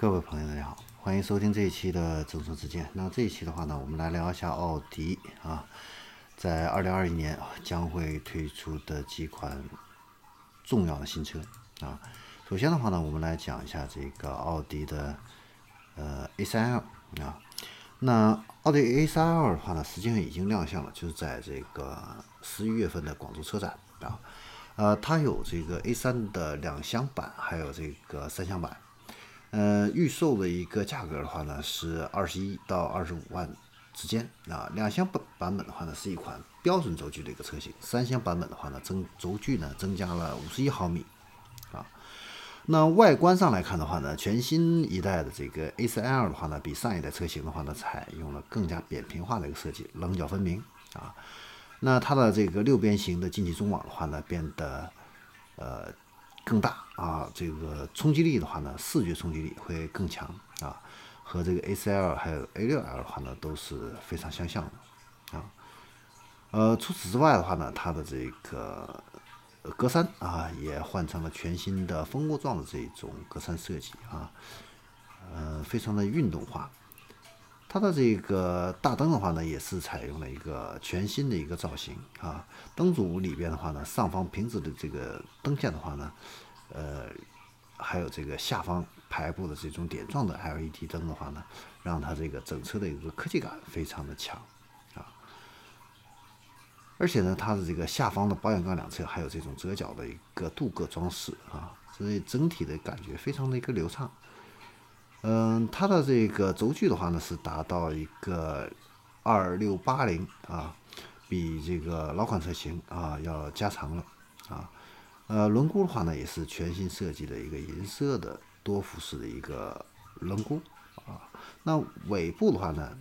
各位朋友，大家好，欢迎收听这一期的众说之见。那这一期的话呢，我们来聊一下奥迪啊，在二零二一年将会推出的几款重要的新车啊。首先的话呢，我们来讲一下这个奥迪的呃 A3L 啊。那奥迪 A3L 的话呢，实际上已经亮相了，就是在这个十一月份的广州车展啊。呃，它有这个 A3 的两厢版，还有这个三厢版。呃，预售的一个价格的话呢，是二十一到二十五万之间啊。两厢版版本的话呢，是一款标准轴距的一个车型；三厢版本的话呢，增轴距呢增加了五十一毫米啊。那外观上来看的话呢，全新一代的这个 A3L 的话呢，比上一代车型的话呢，采用了更加扁平化的一个设计，棱角分明啊。那它的这个六边形的进气中网的话呢，变得。更大啊，这个冲击力的话呢，视觉冲击力会更强啊，和这个 A4L 还有 A6L 的话呢都是非常相像的啊。呃，除此之外的话呢，它的这个格栅啊也换成了全新的蜂窝状的这种格栅设计啊，呃，非常的运动化。它的这个大灯的话呢，也是采用了一个全新的一个造型啊。灯组里边的话呢，上方平直的这个灯线的话呢，呃，还有这个下方排布的这种点状的 LED 灯的话呢，让它这个整车的一个科技感非常的强啊。而且呢，它的这个下方的保险杠两侧还有这种折角的一个镀铬装饰啊，所以整体的感觉非常的一个流畅。嗯，它的这个轴距的话呢是达到一个二六八零啊，比这个老款车型啊要加长了啊。呃，轮毂的话呢也是全新设计的一个银色的多辐式的一个轮毂啊。那尾部的话呢，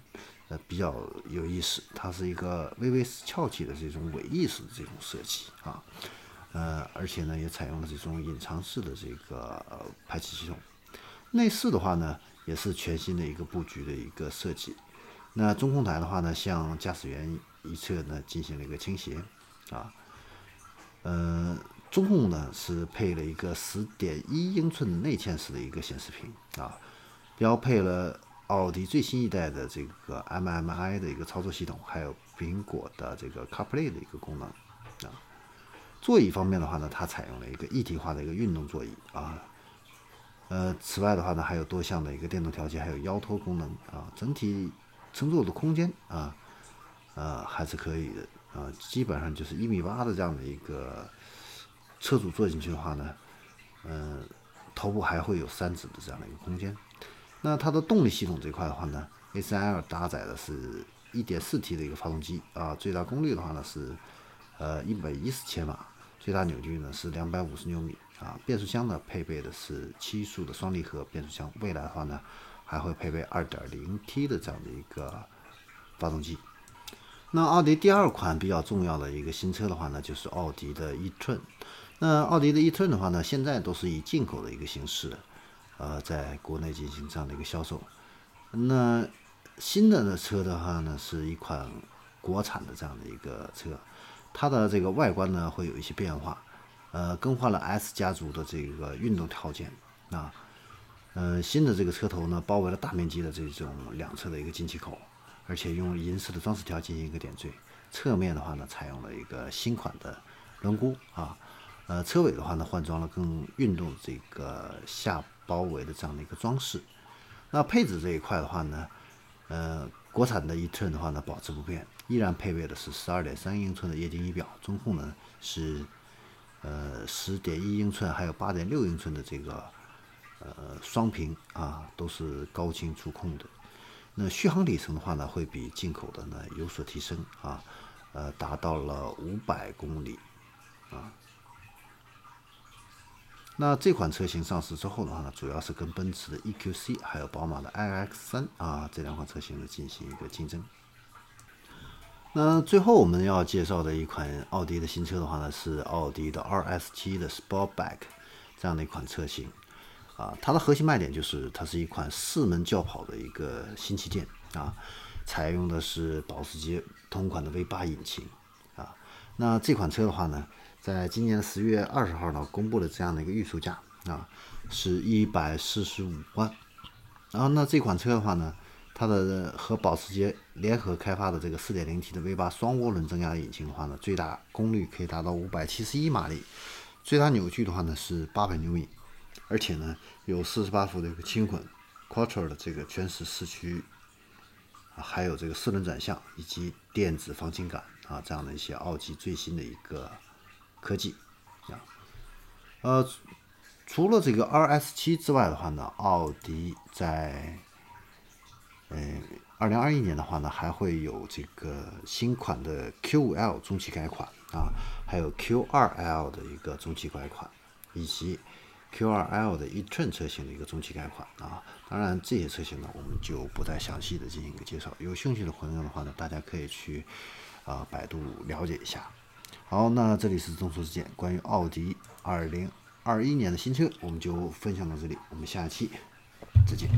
呃比较有意思，它是一个微微翘起的这种尾翼式的这种设计啊。呃，而且呢也采用了这种隐藏式的这个排气系统。内饰的话呢，也是全新的一个布局的一个设计。那中控台的话呢，向驾驶员一侧呢进行了一个倾斜，啊，呃，中控呢是配了一个十点一英寸内嵌式的一个显示屏，啊，标配了奥迪最新一代的这个 MMI 的一个操作系统，还有苹果的这个 CarPlay 的一个功能，啊，座椅方面的话呢，它采用了一个一体化的一个运动座椅，啊。呃，此外的话呢，还有多项的一个电动调节，还有腰托功能啊，整体乘坐的空间啊，呃，还是可以的啊，基本上就是一米八的这样的一个车主坐进去的话呢，嗯，头部还会有三指的这样的一个空间。那它的动力系统这块的话呢，A3L 搭载的是 1.4T 的一个发动机啊，最大功率的话呢是呃110千瓦，最大扭矩呢是250牛米。啊，变速箱呢配备的是七速的双离合变速箱，未来的话呢还会配备 2.0T 的这样的一个发动机。那奥迪第二款比较重要的一个新车的话呢，就是奥迪的 e-tron。那奥迪的 e-tron 的话呢，现在都是以进口的一个形式，呃，在国内进行这样的一个销售。那新的车的话呢，是一款国产的这样的一个车，它的这个外观呢会有一些变化。呃，更换了 S 家族的这个运动套件啊，呃，新的这个车头呢，包围了大面积的这种两侧的一个进气口，而且用银色的装饰条进行一个点缀。侧面的话呢，采用了一个新款的轮毂啊，呃，车尾的话呢，换装了更运动这个下包围的这样的一个装饰。那配置这一块的话呢，呃，国产的 e-tron 的话呢，保持不变，依然配备的是十二点三英寸的液晶仪表，中控呢是。呃，十点一英寸，还有八点六英寸的这个呃双屏啊，都是高清触控的。那续航里程的话呢，会比进口的呢有所提升啊，呃，达到了五百公里啊。那这款车型上市之后的话呢，主要是跟奔驰的 EQC 还有宝马的 iX3 啊这两款车型呢进行一个竞争。那最后我们要介绍的一款奥迪的新车的话呢，是奥迪的 RS7 的 Sportback 这样的一款车型啊。它的核心卖点就是它是一款四门轿跑的一个新旗舰啊，采用的是保时捷同款的 V8 引擎啊。那这款车的话呢，在今年的十月二十号呢，公布了这样的一个预售价啊，是一百四十五万。然后那这款车的话呢，它的和保时捷联合开发的这个 4.0T 的 V8 双涡轮增压引擎的话呢，最大功率可以达到571马力，最大扭矩的话呢是800牛米，而且呢有48伏的一个轻混 Quattro 的这个全时四驱，还有这个四轮转向以及电子防倾杆啊这样的一些奥迪最新的一个科技啊，呃。除了这个 RS7 之外的话呢，奥迪在呃2021年的话呢，还会有这个新款的 Q5L 中期改款啊，还有 Q2L 的一个中期改款，以及 Q2L 的 e-tron 车型的一个中期改款啊。当然这些车型呢，我们就不再详细的进行一个介绍。有兴趣的朋友的话呢，大家可以去啊百度了解一下。好，那这里是众说之见，关于奥迪20。二一年的新车，我们就分享到这里，我们下期再见。